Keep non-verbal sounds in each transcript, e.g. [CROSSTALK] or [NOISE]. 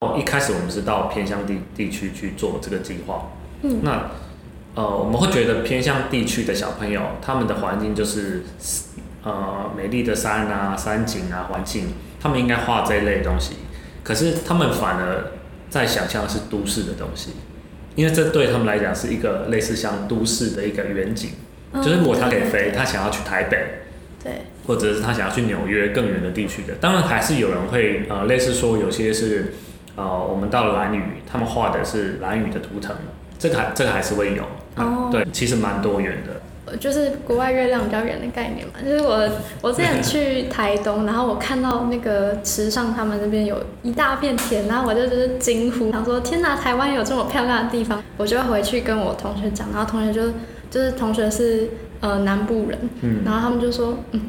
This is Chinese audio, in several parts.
哦，一开始我们是到偏乡地地区去做这个计划。嗯，那呃，我们会觉得偏乡地区的小朋友，他们的环境就是呃美丽的山啊、山景啊、环境，他们应该画这一类东西。可是他们反而在想象的是都市的东西，因为这对他们来讲是一个类似像都市的一个远景。就是如果他可以飞，他想要去台北，对，或者是他想要去纽约更远的地区的，当然还是有人会呃类似说有些是。呃，我们到了蓝屿，他们画的是蓝屿的图腾，这个还这个还是会有，哦，对，其实蛮多元的，就是国外月亮比较圆的概念嘛。就是我 [LAUGHS] 我之前去台东，然后我看到那个池上他们那边有一大片田，然后我就就是惊呼，想说天哪，台湾有这么漂亮的地方。我就回去跟我同学讲，然后同学就就是同学是呃南部人，嗯，然后他们就说，嗯，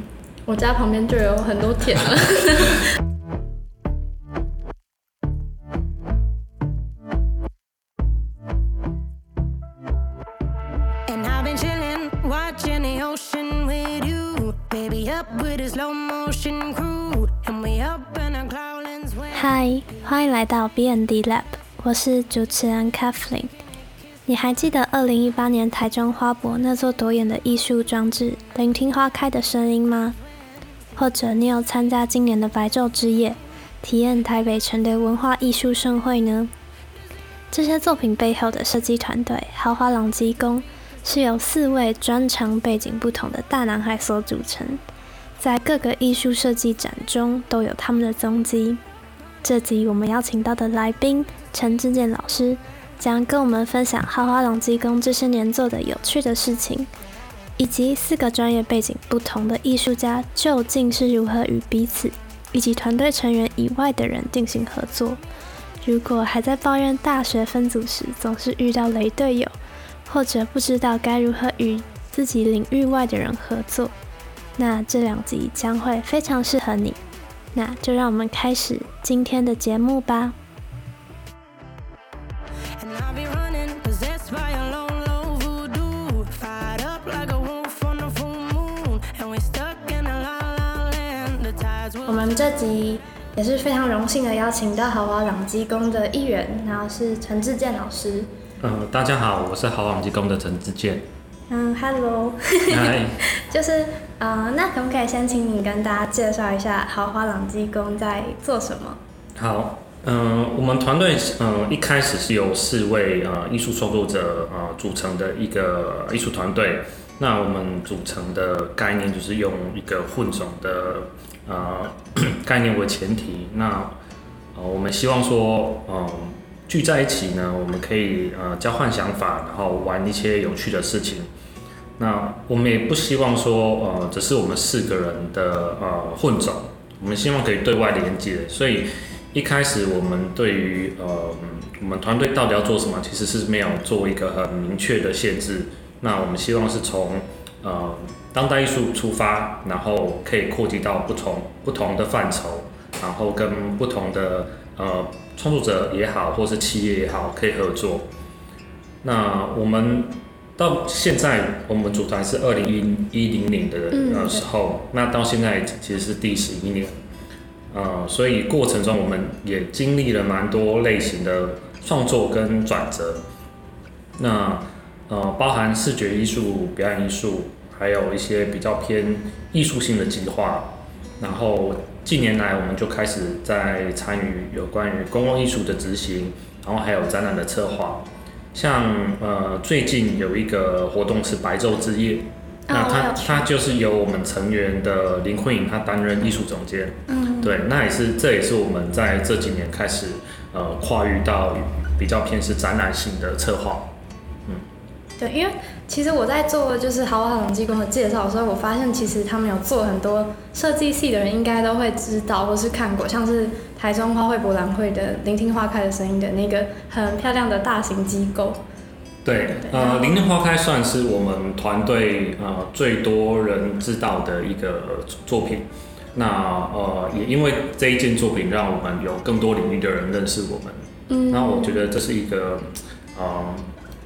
我家旁边就有很多田了。[LAUGHS] [LAUGHS] 嗨，欢迎来到 B N D Lab，我是主持人 Kathleen。你还记得二零一八年台中花博那座夺眼的艺术装置——聆听花开的声音吗？或者你有参加今年的白昼之夜，体验台北城的文化艺术盛会呢？这些作品背后的设计团队——豪华朗基工，是由四位专长背景不同的大男孩所组成。在各个艺术设计展中都有他们的踪迹。这集我们邀请到的来宾陈志健老师，将跟我们分享豪华朗基工这些年做的有趣的事情，以及四个专业背景不同的艺术家究竟是如何与彼此以及团队成员以外的人进行合作。如果还在抱怨大学分组时总是遇到雷队友，或者不知道该如何与自己领域外的人合作。那这两集将会非常适合你，那就让我们开始今天的节目吧。我们这集也是非常荣幸的邀请到豪华朗基工的一员，然后是陈志健老师。嗯，大家好，我是豪华朗基工的陈志健。嗯，Hello，[LAUGHS] 就是呃，那可不可以先请你跟大家介绍一下豪华朗基工在做什么？好，嗯，我们团队嗯一开始是由四位呃艺术创作者呃组成的一个艺术团队。那我们组成的概念就是用一个混种的呃 [COUGHS] 概念为前提。那呃我们希望说嗯。聚在一起呢，我们可以呃交换想法，然后玩一些有趣的事情。那我们也不希望说呃只是我们四个人的呃混种，我们希望可以对外连接。所以一开始我们对于呃我们团队到底要做什么，其实是没有做一个很明确的限制。那我们希望是从呃当代艺术出发，然后可以扩及到不同不同的范畴，然后跟不同的呃。创作者也好，或是企业也好，可以合作。那我们到现在，我们组团是二零一一零年的呃时候，那到现在其实是第十一年。呃，所以过程中我们也经历了蛮多类型的创作跟转折。那呃，包含视觉艺术、表演艺术，还有一些比较偏艺术性的计划，然后。近年来，我们就开始在参与有关于公共艺术的执行，然后还有展览的策划。像呃，最近有一个活动是白昼之夜，那他他就是由我们成员的林慧颖，她担任艺术总监。嗯，对，那也是这也是我们在这几年开始呃跨域到比较偏是展览性的策划。嗯对，因为其实我在做就是豪华朗基工的介绍的时候，我发现其实他们有做很多设计系的人应该都会知道或是看过，像是台中花卉博览会的聆听花开的声音的那个很漂亮的大型机构。对，呃，聆听花开算是我们团队呃最多人知道的一个作品。那呃也因为这一件作品，让我们有更多领域的人认识我们。嗯，那我觉得这是一个呃。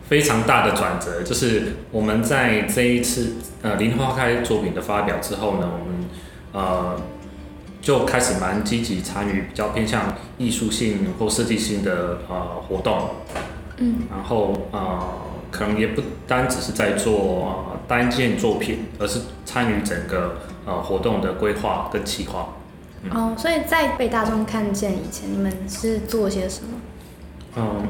非常大的转折，就是我们在这一次呃《林花开》作品的发表之后呢，我们呃就开始蛮积极参与比较偏向艺术性或设计性的呃活动，嗯，然后呃可能也不单只是在做呃单件作品，而是参与整个呃活动的规划跟企划。哦，所以在被大众看见以前，你们是做些什么？嗯，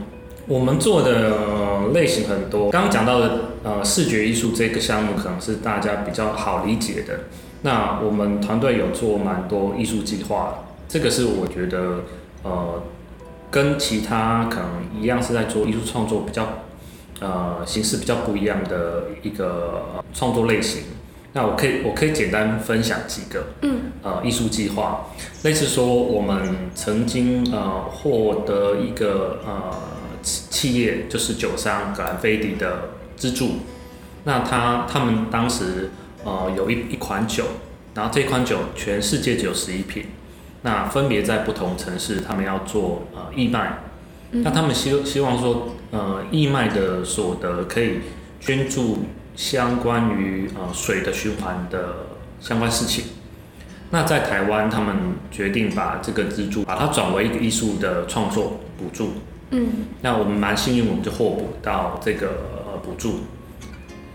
我们做的、呃类型很多。刚刚讲到的呃视觉艺术这个项目，可能是大家比较好理解的。那我们团队有做蛮多艺术计划，这个是我觉得呃跟其他可能一样是在做艺术创作比较呃形式比较不一样的一个呃创作类型。那我可以我可以简单分享几个，嗯，呃艺术计划，类似说我们曾经呃获得一个呃企企业就是酒商格兰菲迪的资助，那他他们当时呃有一一款酒，然后这款酒全世界只有十一瓶，那分别在不同城市他们要做呃义卖，那他们希希望说呃义卖的所得可以捐助相关于呃水的循环的相关事情。那在台湾，他们决定把这个资助把它转为一个艺术的创作补助。嗯，那我们蛮幸运，我们就获补到这个呃补助。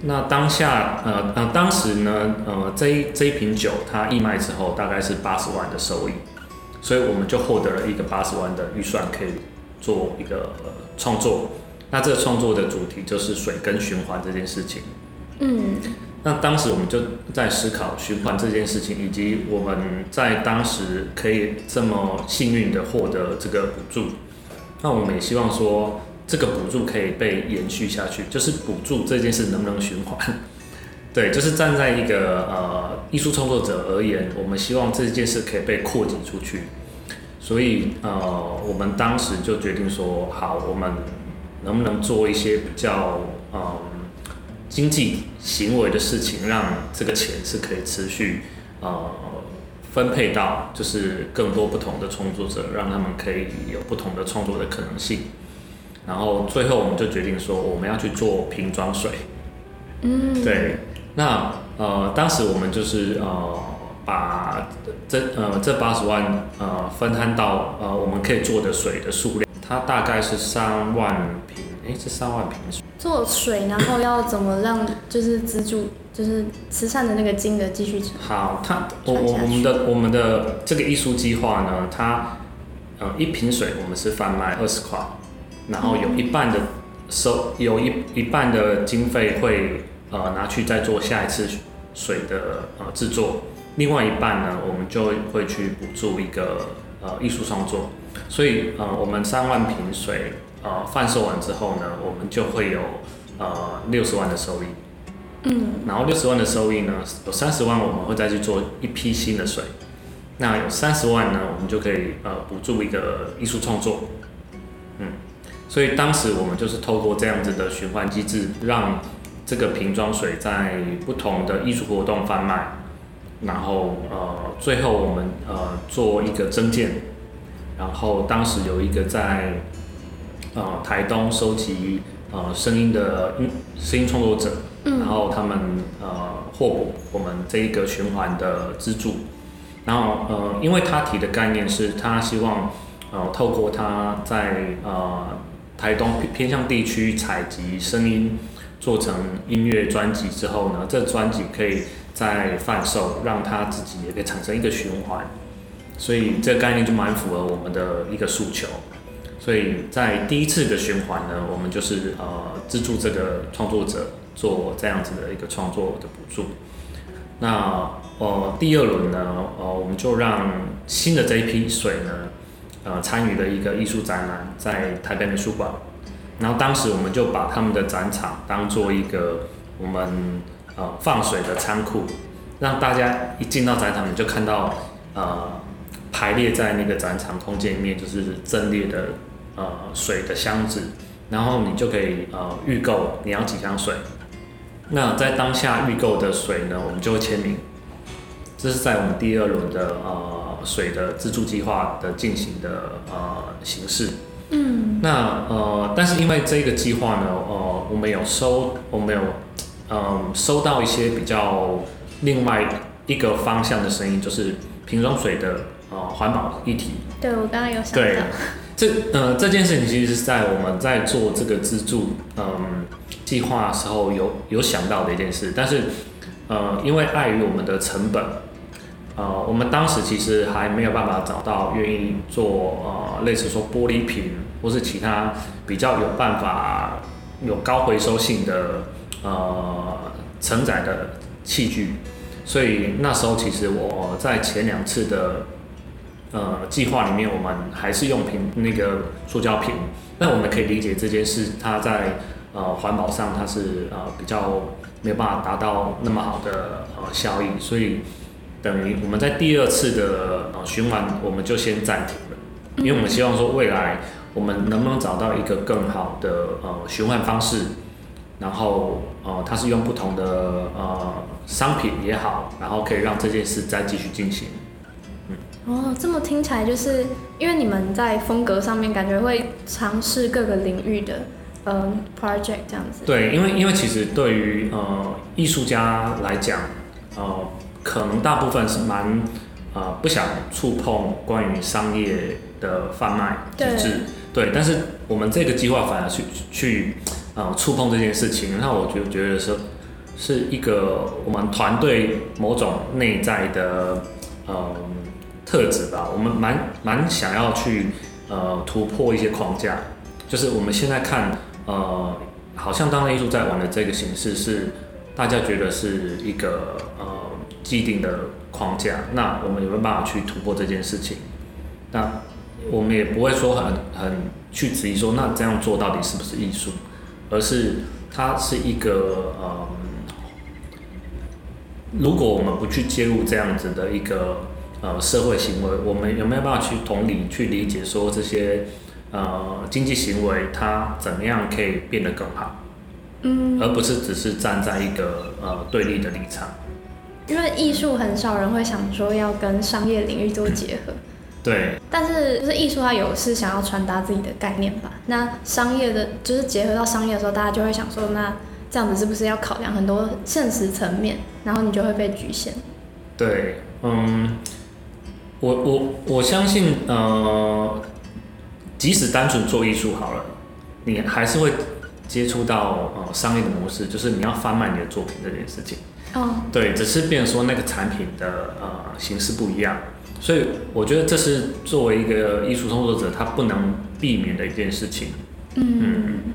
那当下呃呃当时呢呃这一这一瓶酒它义卖之后大概是八十万的收益，所以我们就获得了一个八十万的预算可以做一个、呃、创作。那这个创作的主题就是水跟循环这件事情。嗯，那当时我们就在思考循环这件事情，以及我们在当时可以这么幸运的获得这个补助。那我们也希望说，这个补助可以被延续下去，就是补助这件事能不能循环？对，就是站在一个呃艺术创作者而言，我们希望这件事可以被扩展出去。所以呃，我们当时就决定说，好，我们能不能做一些比较嗯。经济行为的事情，让这个钱是可以持续呃分配到，就是更多不同的创作者，让他们可以有不同的创作的可能性。然后最后我们就决定说，我们要去做瓶装水。嗯，对。那呃，当时我们就是呃把这呃这八十万呃分摊到呃我们可以做的水的数量，它大概是三万瓶，诶，这三万瓶水。做水，然后要怎么让就是资助，就是慈善的那个金额继续好，它我我我们的我们的这个艺术计划呢，它呃一瓶水我们是贩卖二十块，然后有一半的收有一一半的经费会呃拿去再做下一次水的呃制作，另外一半呢我们就会去补助一个呃艺术创作，所以呃我们三万瓶水。呃，贩售完之后呢，我们就会有呃六十万的收益。嗯。然后六十万的收益呢，有三十万我们会再去做一批新的水，那有三十万呢，我们就可以呃补助一个艺术创作。嗯。所以当时我们就是透过这样子的循环机制，让这个瓶装水在不同的艺术活动贩卖，然后呃最后我们呃做一个增建，然后当时有一个在。呃，台东收集呃声音的音声音创作者，然后他们呃获补我们这一个循环的资助，然后呃，因为他提的概念是他希望呃透过他在呃台东偏向地区采集声音做成音乐专辑之后呢，这专辑可以再贩售，让他自己也可以产生一个循环，所以这个概念就蛮符合我们的一个诉求。所以在第一次的循环呢，我们就是呃资助这个创作者。做这样子的一个创作的补助。那呃第二轮呢，呃我们就让新的这一批水呢，呃参与了一个艺术展览在台北美术馆。然后当时我们就把他们的展场当做一个我们呃放水的仓库，让大家一进到展场你就看到呃排列在那个展场空间里面就是阵列的。呃，水的箱子，然后你就可以呃预购你要几箱水。那在当下预购的水呢，我们就会签名。这是在我们第二轮的呃水的资助计划的进行的呃形式。嗯。那呃，但是因为这个计划呢，呃，我们有收，我们有嗯收到一些比较另外一个方向的声音，就是瓶装水的呃环保议题。对我刚刚有想对到，这呃这件事情其实是在我们在做这个资助嗯计划时候有有想到的一件事，但是呃因为碍于我们的成本，呃我们当时其实还没有办法找到愿意做呃类似说玻璃瓶或是其他比较有办法有高回收性的呃承载的器具，所以那时候其实我在前两次的呃计划里面，我们还是用瓶那个塑胶瓶。那我们可以理解这件事，它在呃环保上它是呃比较没有办法达到那么好的呃效益，所以等于我们在第二次的呃循环，我们就先暂停了，因为我们希望说未来我们能不能找到一个更好的呃循环方式，然后呃它是用不同的呃商品也好，然后可以让这件事再继续进行。哦，这么听起来就是因为你们在风格上面感觉会尝试各个领域的嗯 project 这样子。对，因为因为其实对于呃艺术家来讲，呃，可能大部分是蛮呃不想触碰关于商业的贩卖机制，对。但是我们这个计划反而去去呃触碰这件事情，那我就觉得说是一个我们团队某种内在的呃特质吧，我们蛮蛮想要去呃突破一些框架，就是我们现在看呃，好像当代艺术在玩的这个形式是大家觉得是一个呃既定的框架，那我们有没有办法去突破这件事情？那我们也不会说很很去质疑说那这样做到底是不是艺术，而是它是一个呃，如果我们不去介入这样子的一个呃社会行为，我们有没有办法去同理去理解说这些呃经济行为它怎么样可以变得更好？嗯，而不是只是站在一个呃对立的立场。因为艺术很少人会想说要跟商业领域做结合，对但是就是艺术它有是想要传达自己的概念吧。那商业的，就是结合到商业的时候，大家就会想说，那这样子是不是要考量很多现实层面，然后你就会被局限。对，嗯，我我我相信呃，即使单纯做艺术好了，你还是会接触到呃商业的模式，就是你要贩卖你的作品这件事情。哦，对，只是变成说那个产品的呃形式不一样，所以我觉得这是作为一个艺术创作者他不能避免的一件事情。嗯，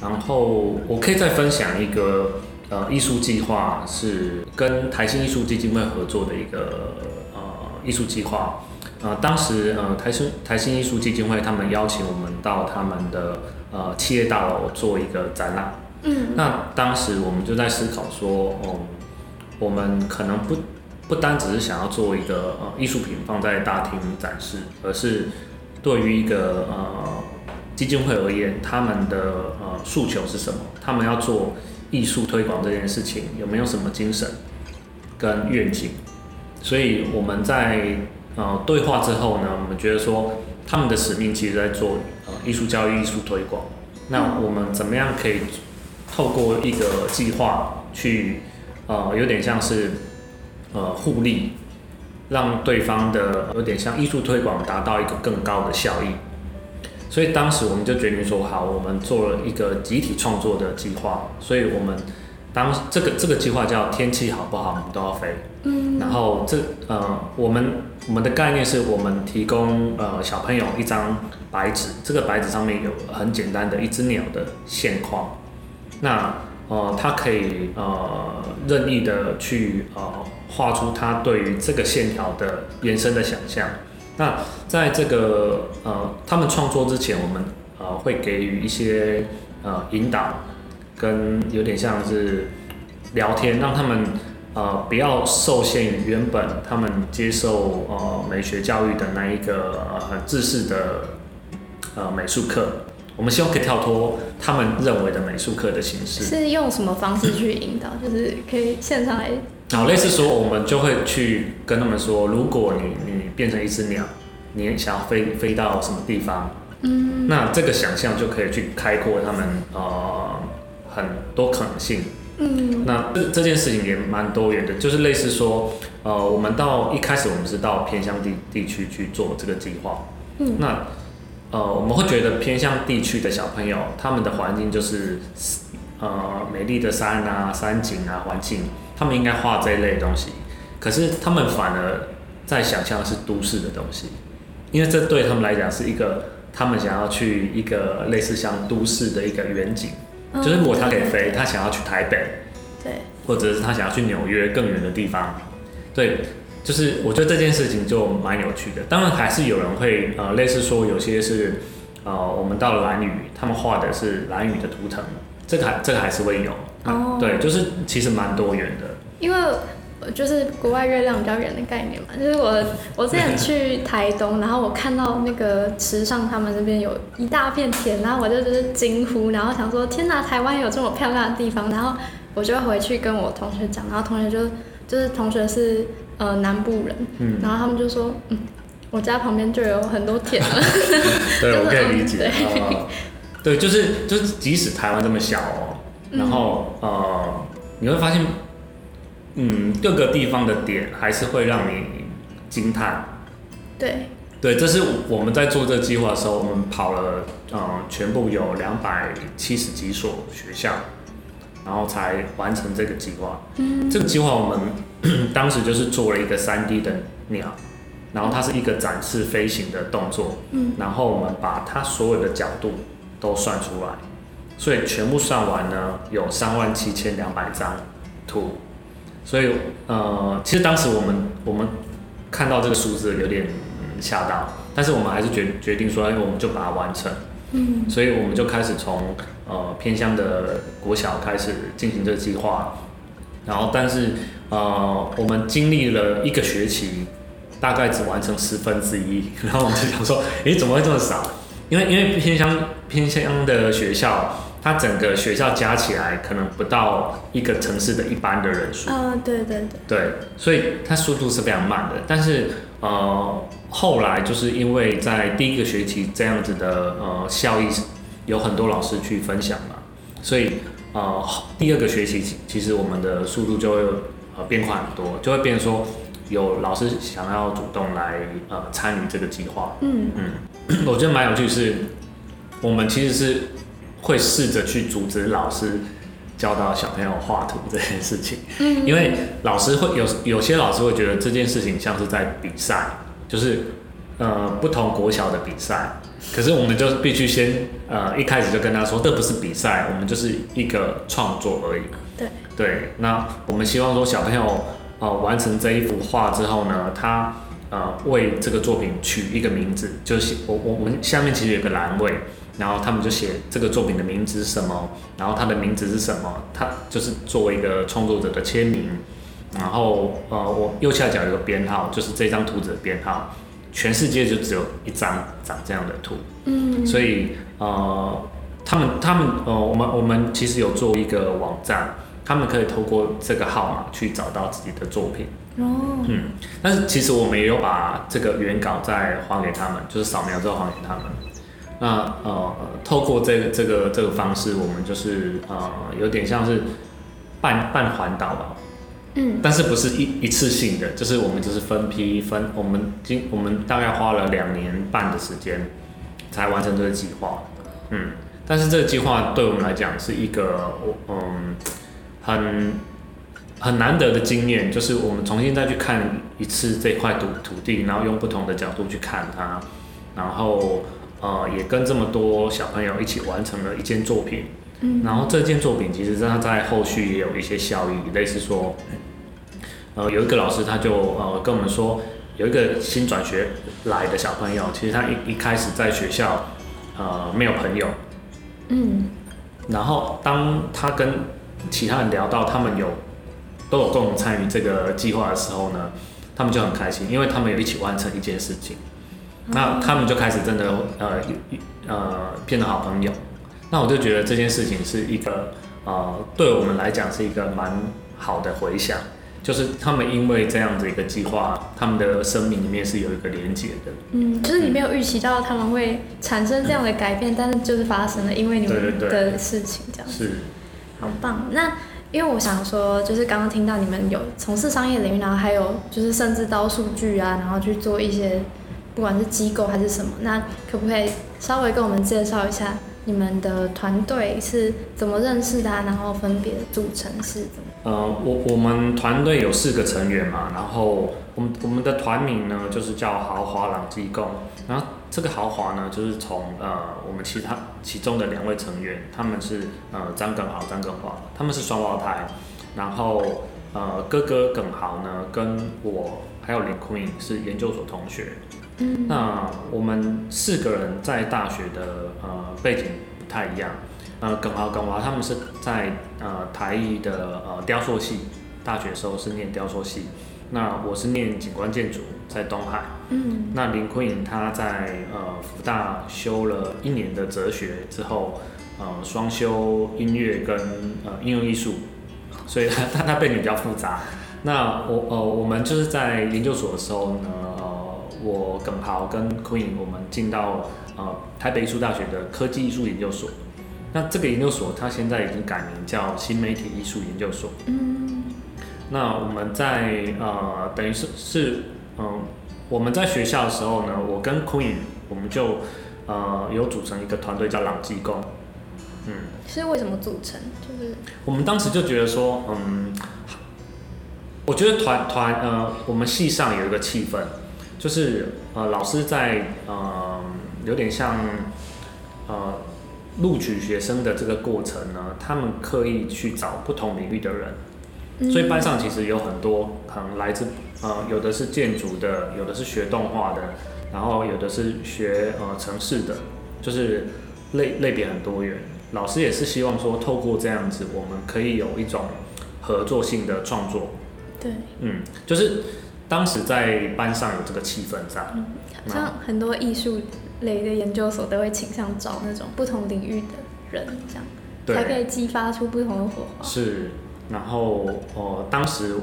然后我可以再分享一个呃艺术计划，是跟台新艺术基金会合作的一个呃艺术计划。呃，当时呃台新台新艺术基金会他们邀请我们到他们的呃企业大楼做一个展览。嗯，那当时我们就在思考说，哦，我们可能不不单只是想要做一个呃艺术品放在大厅展示，而是对于一个呃基金会而言，他们的呃诉求是什么？他们要做艺术推广这件事情有没有什么精神跟愿景？所以我们在呃对话之后呢，我们觉得说他们的使命其实在做呃艺术教育、艺术推广。那我们怎么样可以透过一个计划去呃有点像是呃互利，让对方的有点像艺术推广达到一个更高的效益。所以当时我们就决定说，好，我们做了一个集体创作的计划。所以我们当这个这个计划叫天气好不好，我们都要飞。嗯，然后这呃，我们我们的概念是我们提供呃小朋友一张白纸，这个白纸上面有很简单的一只鸟的线框，那呃，他可以呃任意的去呃画出他对于这个线条的延伸的想象。那在这个呃他们创作之前，我们呃会给予一些呃引导，跟有点像是聊天，让他们呃不要受限于原本他们接受呃美学教育的那一个呃很制式的呃美术课。我们希望可以跳脱他们认为的美术课的形式。是用什么方式去引导？就是可以现场来，然后类似说，我们就会去跟他们说，如果你你变成一只鸟，你想要飞飞到什么地方，嗯，那这个想象就可以去开阔他们呃很多可能性。嗯，那这这件事情也蛮多元的，就是类似说，呃，我们到一开始我们是到偏乡地地区去做这个计划。嗯，那呃，我们会觉得偏乡地区的小朋友，他们的环境就是呃美丽的山啊、山景啊、环境，他们应该画这一类东西。可是他们反而在想象的是都市的东西，因为这对他们来讲是一个他们想要去一个类似像都市的一个远景。就是如果他可以飞，他想要去台北，对，或者是他想要去纽约更远的地方，对，就是我觉得这件事情就蛮有趣的。当然还是有人会呃，类似说有些是呃，我们到了蓝屿，他们画的是蓝屿的图腾，这个还这个还是会有，哦。对，就是其实蛮多元的。因为呃就是国外月亮比较圆的概念嘛，就是我我之前去台东，然后我看到那个池上他们那边有一大片田，然后我就就是惊呼，然后想说天哪，台湾有这么漂亮的地方，然后我就回去跟我同学讲，然后同学就就是同学是呃南部人，嗯，然后他们就说嗯。我家旁边就有很多田了，[LAUGHS] 对，我可以理解。[LAUGHS] 对呃，对，就是就是，即使台湾这么小哦，然后呃，你会发现，嗯，各个地方的点还是会让你惊叹。对，对，这是我们在做这个计划的时候，我们跑了呃，全部有两百七十几所学校，然后才完成这个计划。嗯，这个计划我们 [CLEARS THROAT] 当时就是做了一个三 D 的鸟，然后它是一个展示飞行的动作，嗯，然后我们把它所有的角度都算出来，所以全部算完呢，有三万七千两百张图，所以呃，其实当时我们我们看到这个数字有点嗯吓到，但是我们还是决决定说，哎，我们就把它完成，嗯，所以我们就开始从呃偏乡的国小开始进行这个计划，然后但是呃我们经历了一个学期，大概只完成十分之一，[LAUGHS] 然后我们就想说，诶，怎么会这么少？因为因为偏乡偏乡的学校，它整个学校加起来可能不到一个城市的一般的人数，啊，对对对，对，所以它速度是非常慢的。但是呃，后来就是因为在第一个学期这样子的呃效益，有很多老师去分享嘛，所以呃第二个学期其其实我们的速度就会呃变快很多，就会变成说有老师想要主动来呃参与这个计划。嗯嗯我觉得蛮有趣是，我们其实是会试着去阻止老师教导小朋友画图这件事情。嗯，因为老师会有有些老师会觉得这件事情像是在比赛，就是呃不同国小的比赛，可是我们就必须先呃一开始就跟他说，这不是比赛，我们就是一个创作而已。对对，那我们希望说小朋友呃完成这一幅画之后呢，他呃为这个作品取一个名字，就是我我我们下面其实有个栏位，然后他们就写这个作品的名字是什么，然后他的名字是什么，他就是作为一个创作者的签名，然后呃我右下角有个编号，就是这张图纸的编号，全世界就只有一张长这样的图，嗯，所以呃，他们他们呃，我们我们其实有做一个网站，他们可以透过这个号码去找到自己的作品。哦，嗯，但是其实我们也有把这个原稿再还给他们，就是扫描之后还给他们。那呃，透过这个这个这个方式，我们就是呃，有点像是半半环岛吧，嗯。但是不是一一次性的，就是我们就是分批分，我们今我们大概花了两年半的时间才完成这个计划，嗯，但是这个计划对我们来讲是一个嗯很很难得的经验，就是我们重新再去看一次这块土土地，然后用不同的角度去看它，然后呃也跟这么多小朋友一起完成了一件作品，嗯，然后这件作品其实它在后续也有一些效益，类似说，呃，有一个老师他就呃跟我们说，有一个新转学来的小朋友，其实他一一开始在学校呃没有朋友，嗯。然后当他跟其他人聊到他们有都有共同参与这个计划的时候呢，他们就很开心，因为他们有一起完成一件事情，那他们就开始真的呃呃变得好朋友。那我就觉得这件事情是一个呃对我们来讲是一个蛮好的回响，就是他们因为这样子一个计划，他们的生命里面是有一个连接的。嗯，就是你没有预期到他们会产生这样的改变，但是就是发生了，因为你们的事情这样。是，好棒！那因为我想说，就是刚刚听到你们有从事商业领域，然后还有就是甚至到数据啊，然后去做一些不管是机构还是什么，那可不可以稍微跟我们介绍一下你们的团队是怎么认识的，然后分别组成是怎么？呃，我我们团队有四个成员嘛，然后我们我们的团名呢就是叫豪华朗机构，然后这个豪华呢就是从呃我们其他其中的两位成员，他们是呃张耿豪、张耿华，他们是双胞胎，然后呃哥哥耿豪呢跟我还有林坤颖是研究所同学，嗯，那我们四个人在大学的呃背景不太一样。呃，耿豪、耿华他们是在呃台艺的呃雕塑系，大学时候是念雕塑系。那我是念景观建筑，在东海。嗯，那林坤颖他在呃福大修了一年的哲学之后，呃双修音乐跟呃应用艺术，所以他他他背景比较复杂。那我呃我们就是在研究所的时候呢，呃我耿豪跟 Queen 我们进到呃台北艺术大学的科技艺术研究所。那这个研究所，它现在已经改名叫新媒体艺术研究所。嗯，那我们在呃，等于是是嗯，我们在学校的时候呢，我跟 Queen 我们就呃有组成一个团队叫朗技工。嗯，是为什么组成？就是我们当时就觉得说，嗯，我觉得团团呃，我们系上有一个气氛，就是呃，老师在呃，有点像呃。录取学生的这个过程呢，他们刻意去找不同领域的人，所以班上其实有很多可能来自呃，有的是建筑的，有的是学动画的，然后有的是学呃城市的，就是类类别很多元。老师也是希望说，透过这样子，我们可以有一种合作性的创作。对，嗯，就是当时在班上有这个气氛在，像很多艺术。类的研究所都会倾向找那种不同领域的人，这样。才可以激发出不同的火花。是，然后哦，当时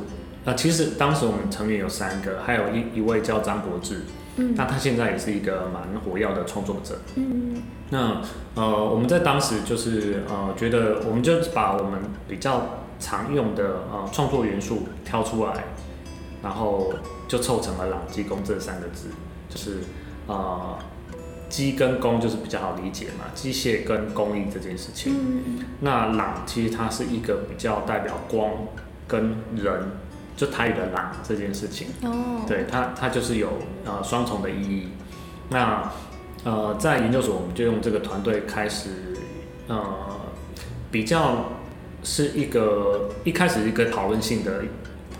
呃，其实当时我们成员有三个，还有一一位叫张柏志，嗯，那他现在也是一个蛮活跃的创作者，嗯，那呃，我们在当时就是呃，觉得我们就把我们比较常用的呃创作元素挑出来，然后就凑成了“朗基工”这三个字，就是呃。机跟工就是比较好理解嘛，机械跟工艺这件事情。那朗其实它是一个比较代表光跟人，就台语的朗这件事情。哦。对它，它就是有呃双重的意义。那呃在研究所，我们就用这个团队开始呃比较是一个一开始一个讨论性的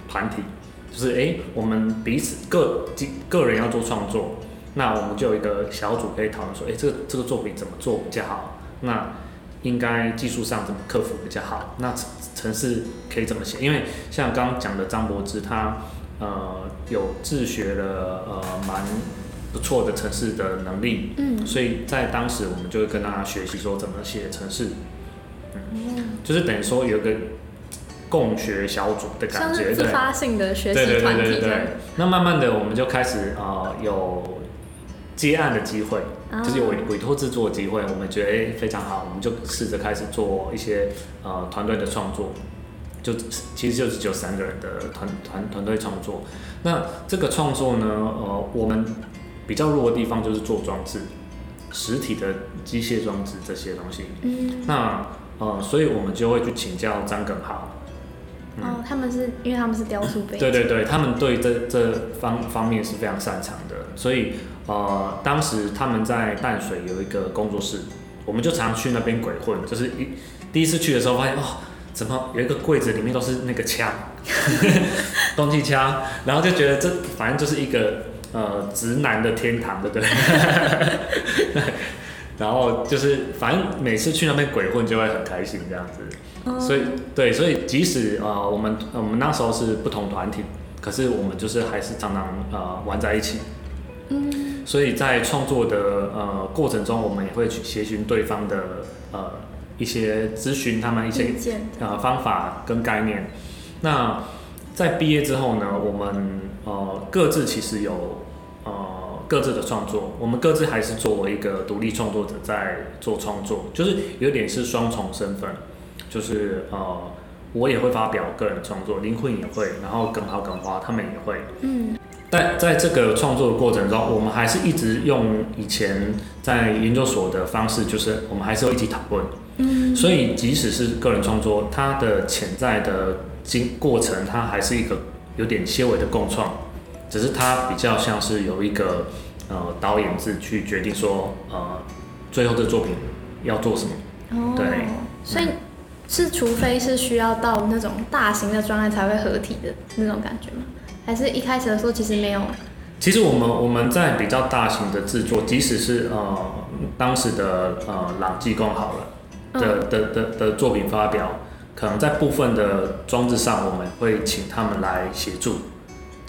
团体，就是哎我们彼此个个人要做创作。那我们就有一个小组可以讨论说，哎，这个这个作品怎么做比较好？那应该技术上怎么克服比较好？那城市可以怎么写？因为像刚刚讲的张柏芝，他呃有自学了呃蛮不错的城市的能力，嗯，所以在当时我们就会跟他学习说怎么写城市，嗯，就是等于说有一个共学小组的感觉，自发性的学习团体。那慢慢的我们就开始啊有。接案的机会，就是有委委托制作的机会，我们觉得哎非常好，我们就试着开始做一些呃团队的创作，就其实就是只有三个人的团团团队创作。那这个创作呢，呃，我们比较弱的地方就是做装置，实体的机械装置这些东西。嗯。那呃，所以我们就会去请教张耿豪。哦，他们是因为他们是雕塑背景。对对对，他们对这这方方面是非常擅长的，所以。呃，当时他们在淡水有一个工作室，我们就常去那边鬼混。就是一第一次去的时候，发现哦，怎么有一个柜子里面都是那个枪，冬季枪，然后就觉得这反正就是一个呃直男的天堂，对不对？然后就是反正每次去那边鬼混就会很开心这样子，所以对，所以即使呃我们我们那时候是不同团体，可是我们就是还是常常呃玩在一起。嗯，所以在创作的呃过程中，我们也会去协寻对方的呃一些咨询，他们一些呃方法跟概念。那在毕业之后呢，我们呃各自其实有呃各自的创作，我们各自还是作为一个独立创作者在做创作，就是有点是双重身份，就是呃我也会发表个人创作，林慧也会，然后耿豪、耿华他们也会。嗯，但在这个创作的过程中，我们还是一直用以前在研究所的方式，就是我们还是会一起讨论。嗯，所以即使是个人创作，它的潜在的经过程，它还是一个有点些微的共创，只是它比较像是有一个呃导演制去决定说呃最后这作品要做什么。哦，对所以是除非是需要到那种大型的专案才会合体的那种感觉吗？还是一开始的时候其实没有？其实我们我们在比较大型的制作，即使是呃当时的呃朗技工好了的的的的作品发表，可能在部分的装置上，我们会请他们来协助，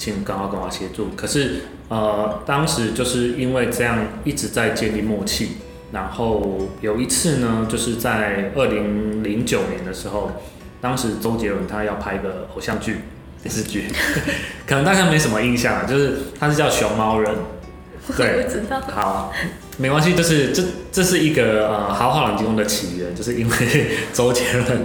请刚好跟我协助。可是呃当时就是因为这样一直在建立默契，然后有一次呢，就是在二零零九年的时候，当时周杰伦他要拍个偶像剧。电视剧，可能大家没什么印象啊，就是他是叫《熊猫人》，对不知道。好，没关系，就是这这是一个呃豪华冷金宫的起源，就是因为 [LAUGHS] 周杰伦，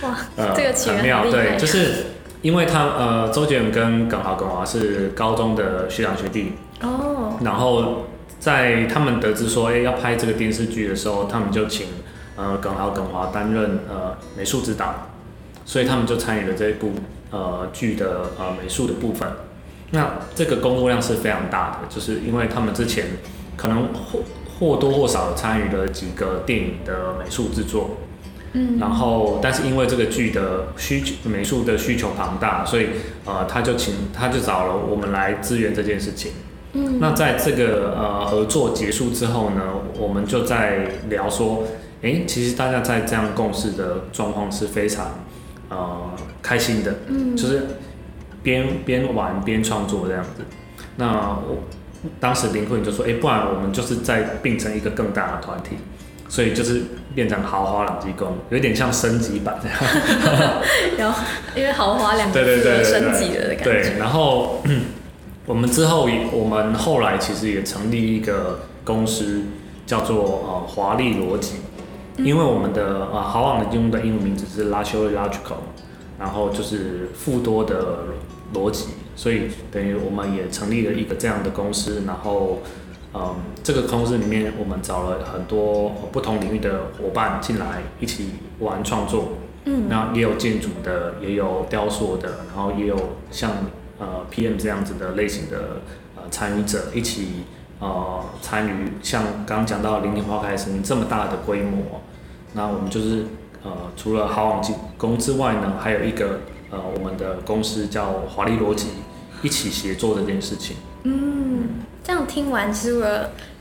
哇，呃，这个起源很妙，对，就是因为他呃周杰伦跟耿豪耿华是高中的学长学弟，哦，然后在他们得知说，哎、要拍这个电视剧的时候，他们就请呃耿豪耿华担任呃美术指导，所以他们就参与了这一部呃剧的呃美术的部分。那这个工作量是非常大的，就是因为他们之前可能或或多或少参与了几个电影的美术制作，嗯，然后，但是因为这个剧的需求美术的需求庞大，所以呃，他就请他就找了我们来支援这件事情。嗯，那在这个呃合作结束之后呢，我们就在聊说，诶，其实大家在这样共事的状况是非常呃开心的，嗯，就是边边玩边创作这样子。那我当时林慧就说，诶，不然我们就是在并成一个更大的团体，所以就是变成豪华朗基宫，有点像升级版这样。[LAUGHS] 然后因为豪华两个字对对升级了的感觉。对，然后 [CLEARS THROAT] 我们之后也，我们后来其实也成立一个公司，叫做呃华丽逻辑，因为我们的呃豪朗的英文名字是 Luxury Logical，然后就是富多的逻辑，所以等于我们也成立了一个这样的公司，然后。嗯，这个公司里面我们找了很多不同领域的伙伴进来一起玩创作，嗯，那也有建筑的，也有雕塑的，然后也有像呃 PM 这样子的类型的呃参与者一起呃参与，像刚刚讲到零零花开声音这么大的规模，那我们就是呃除了好网技工之外呢，还有一个呃我们的公司叫华丽逻辑，一起协作这件事情。嗯，这样听完，其实我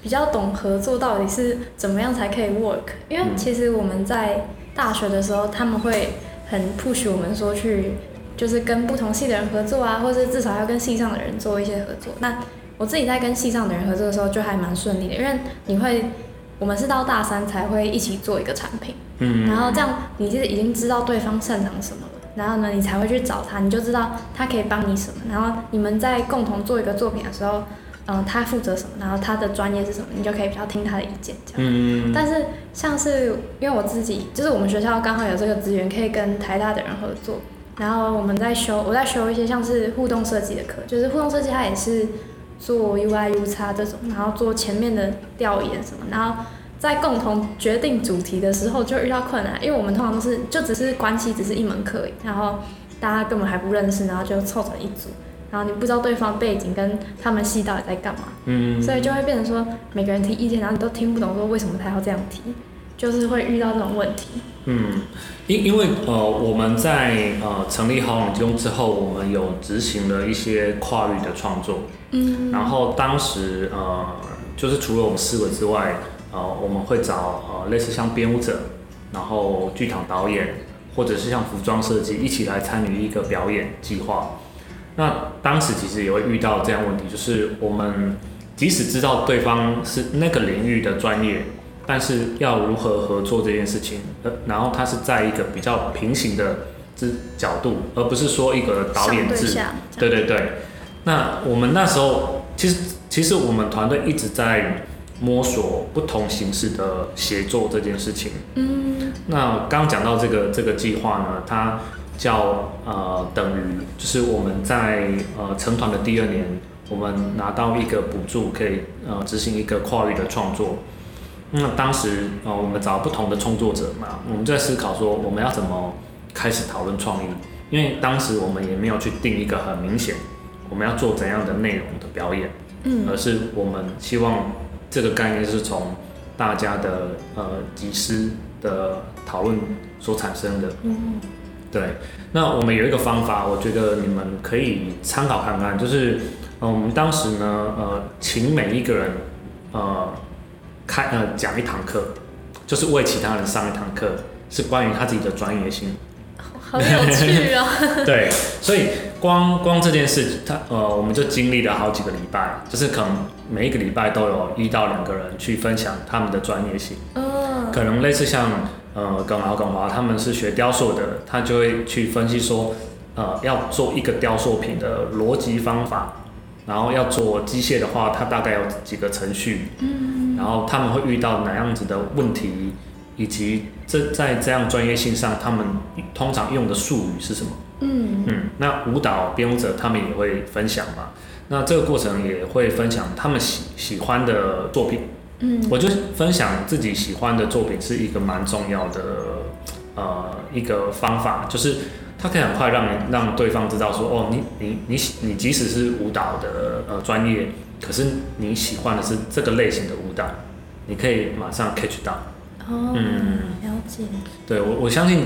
比较懂合作到底是怎么样才可以 work。因为嗯其实我们在大学的时候，他们会很 push 我们说去，就是跟不同系的人合作啊，或者至少要跟系上的人做一些合作。那我自己在跟系上的人合作的时候，就还蛮顺利的，因为你会，我们是到大三才会一起做一个产品。嗯，然后这样你就是已经知道对方擅长什么了，然后呢，你才会去找他，你就知道他可以帮你什么，然后你们在共同做一个作品的时候，嗯、他负责什么，然后他的专业是什么，你就可以比较听他的意见这样。嗯，但是像是因为我自己，就是我们学校刚好有这个资源，可以跟台大的人合作，然后我们在修，我在修一些像是互动设计的课，就是互动设计它也是做 UI、U 叉这种，然后做前面的调研什么，然后在共同决定主题的时候就遇到困难，因为我们通常都是就只是关系只是一门课然后大家根本还不认识，然后就凑成一组，然后你不知道对方背景跟他们系到底在干嘛，嗯，所以就会变成说每个人提意见，然后你都听不懂说为什么他要这样提，就是会遇到这种问题。嗯，因因为呃我们在呃成立好网金融之后，我们有执行了一些跨域的创作，嗯然后当时呃就是除了我们四个之外，呃我们会找呃类似像编舞者，然后剧场导演，或者是像服装设计一起来参与一个表演计划。那当时其实也会遇到这样问题，就是我们即使知道对方是那个领域的专业，但是要如何合作这件事情，呃，然后他是在一个比较平行的之角度，而不是说一个导演制。对，对对对。那我们那时候其实其实我们团队一直在摸索不同形式的协作这件事情。嗯那刚刚讲到这个这个计划呢，它叫呃等于，就是我们在呃成团的第二年，我们拿到一个补助，可以呃执行一个跨域的创作。那当时呃我们找不同的创作者嘛，我们在思考说我们要怎么开始讨论创意，因为当时我们也没有去定一个很明显我们要做怎样的内容的表演，嗯，而是我们希望这个概念是从大家的呃集思的讨论所产生的。嗯对，那我们有一个方法，我觉得你们可以参考看看，就是呃我们当时呢呃请每一个人呃开呃讲一堂课，就是为其他人上一堂课，是关于他自己的专业性。好有趣哦。[LAUGHS] 对，所以光光这件事，他呃，我们就经历了好几个礼拜，就是可能每一个礼拜都有一到两个人去分享他们的专业性，嗯可能类似像呃耿豪耿华他们是学雕塑的，他就会去分析说，呃，要做一个雕塑品的逻辑方法，然后要做机械的话，它大概有几个程序，嗯然后他们会遇到哪样子的问题，以及这在这样专业性上，他们通常用的术语是什么？嗯嗯，那舞蹈编舞者他们也会分享嘛，那这个过程也会分享他们喜喜欢的作品。嗯我觉得分享自己喜欢的作品是一个蛮重要的呃一个方法，就是它可以很快让你让对方知道说，哦，你你你喜你即使是舞蹈的呃专业，可是你喜欢的是这个类型的舞蹈，你可以马上 catch 到。哦，嗯了解。对我我相信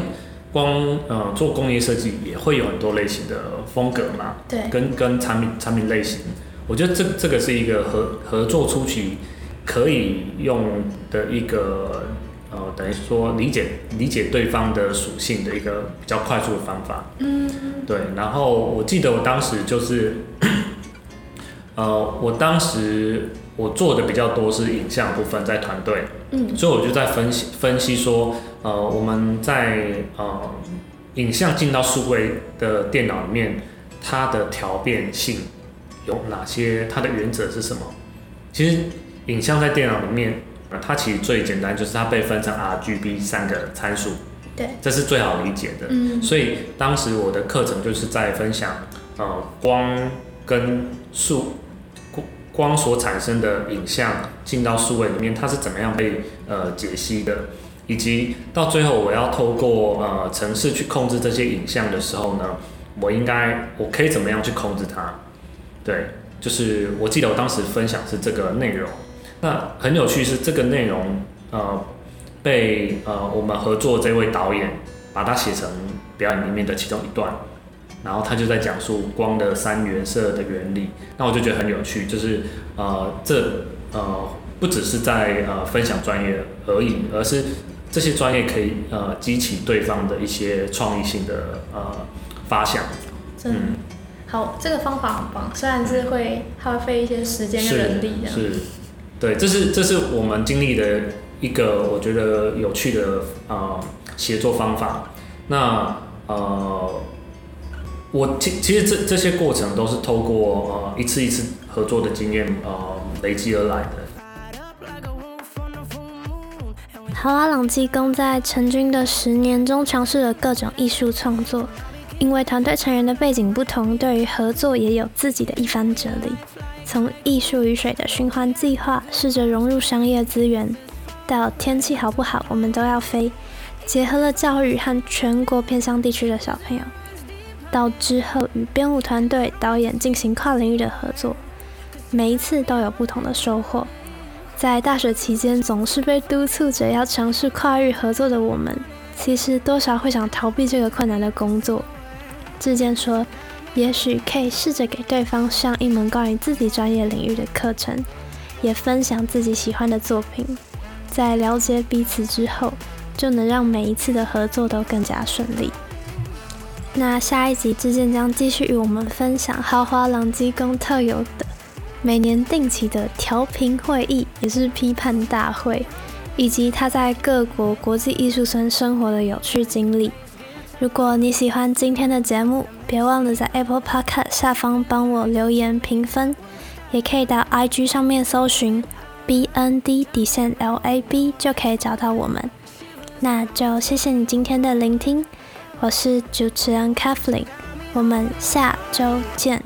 光呃做工业设计也会有很多类型的风格嘛，对，跟跟产品产品类型，我觉得这这个是一个合合作初期可以用的一个呃，等于说理解理解对方的属性的一个比较快速的方法。嗯对，然后我记得我当时就是，[COUGHS] 呃，我当时我做的比较多是影像部分在团队，嗯所以我就在分析分析说，呃，我们在呃影像进到数位的电脑里面，它的调变性有哪些？它的原则是什么？其实影像在电脑里面，呃，它其实最简单就是它被分成 R、G、B 三个参数，对，这是最好理解的。嗯所以当时我的课程就是在分享，呃，光跟数光光所产生的影像进到数位里面，它是怎么样被呃解析的，以及到最后我要透过呃程式去控制这些影像的时候呢，我应该我可以怎么样去控制它？对，就是我记得我当时分享是这个内容，那很有趣是这个内容呃被呃我们合作这位导演把它写成表演里面的其中一段，然后他就在讲述光的三原色的原理，那我就觉得很有趣，就是呃这呃不只是在呃分享专业而已，而是这些专业可以呃激起对方的一些创意性的呃发想，嗯，好，这个方法很棒，虽然是会耗费一些时间跟人力的，是，对，这是这是我们经历的一个我觉得有趣的呃协作方法。那呃，我其其实这这些过程都是透过呃一次一次合作的经验呃累积而来的。豪华朗基宫在成军的十年中尝试了各种艺术创作，因为团队成员的背景不同，对于合作也有自己的一番哲理。从艺术与水的循环计划，试着融入商业资源，到天气好不好，我们都要飞，结合了教育和全国偏乡地区的小朋友，到之后与编舞团队、导演进行跨领域的合作，每一次都有不同的收获。在大学期间，总是被督促着要尝试跨域合作的我们，其实多少会想逃避这个困难的工作。志健说，也许可以试着给对方上一门关于自己专业领域的课程，也分享自己喜欢的作品。在了解彼此之后，就能让每一次的合作都更加顺利。那下一集，志健将继续与我们分享豪华朗基宫特有的。每年定期的调频会议，也是批判大会，以及他在各国国际艺术村生活的有趣经历。如果你喜欢今天的节目，别忘了在 Apple Podcast 下方帮我留言评分，也可以到 IG 上面搜寻 BND 底线 LAB 就可以找到我们。那就谢谢你今天的聆听，我是主持人 Kathleen，我们下周见。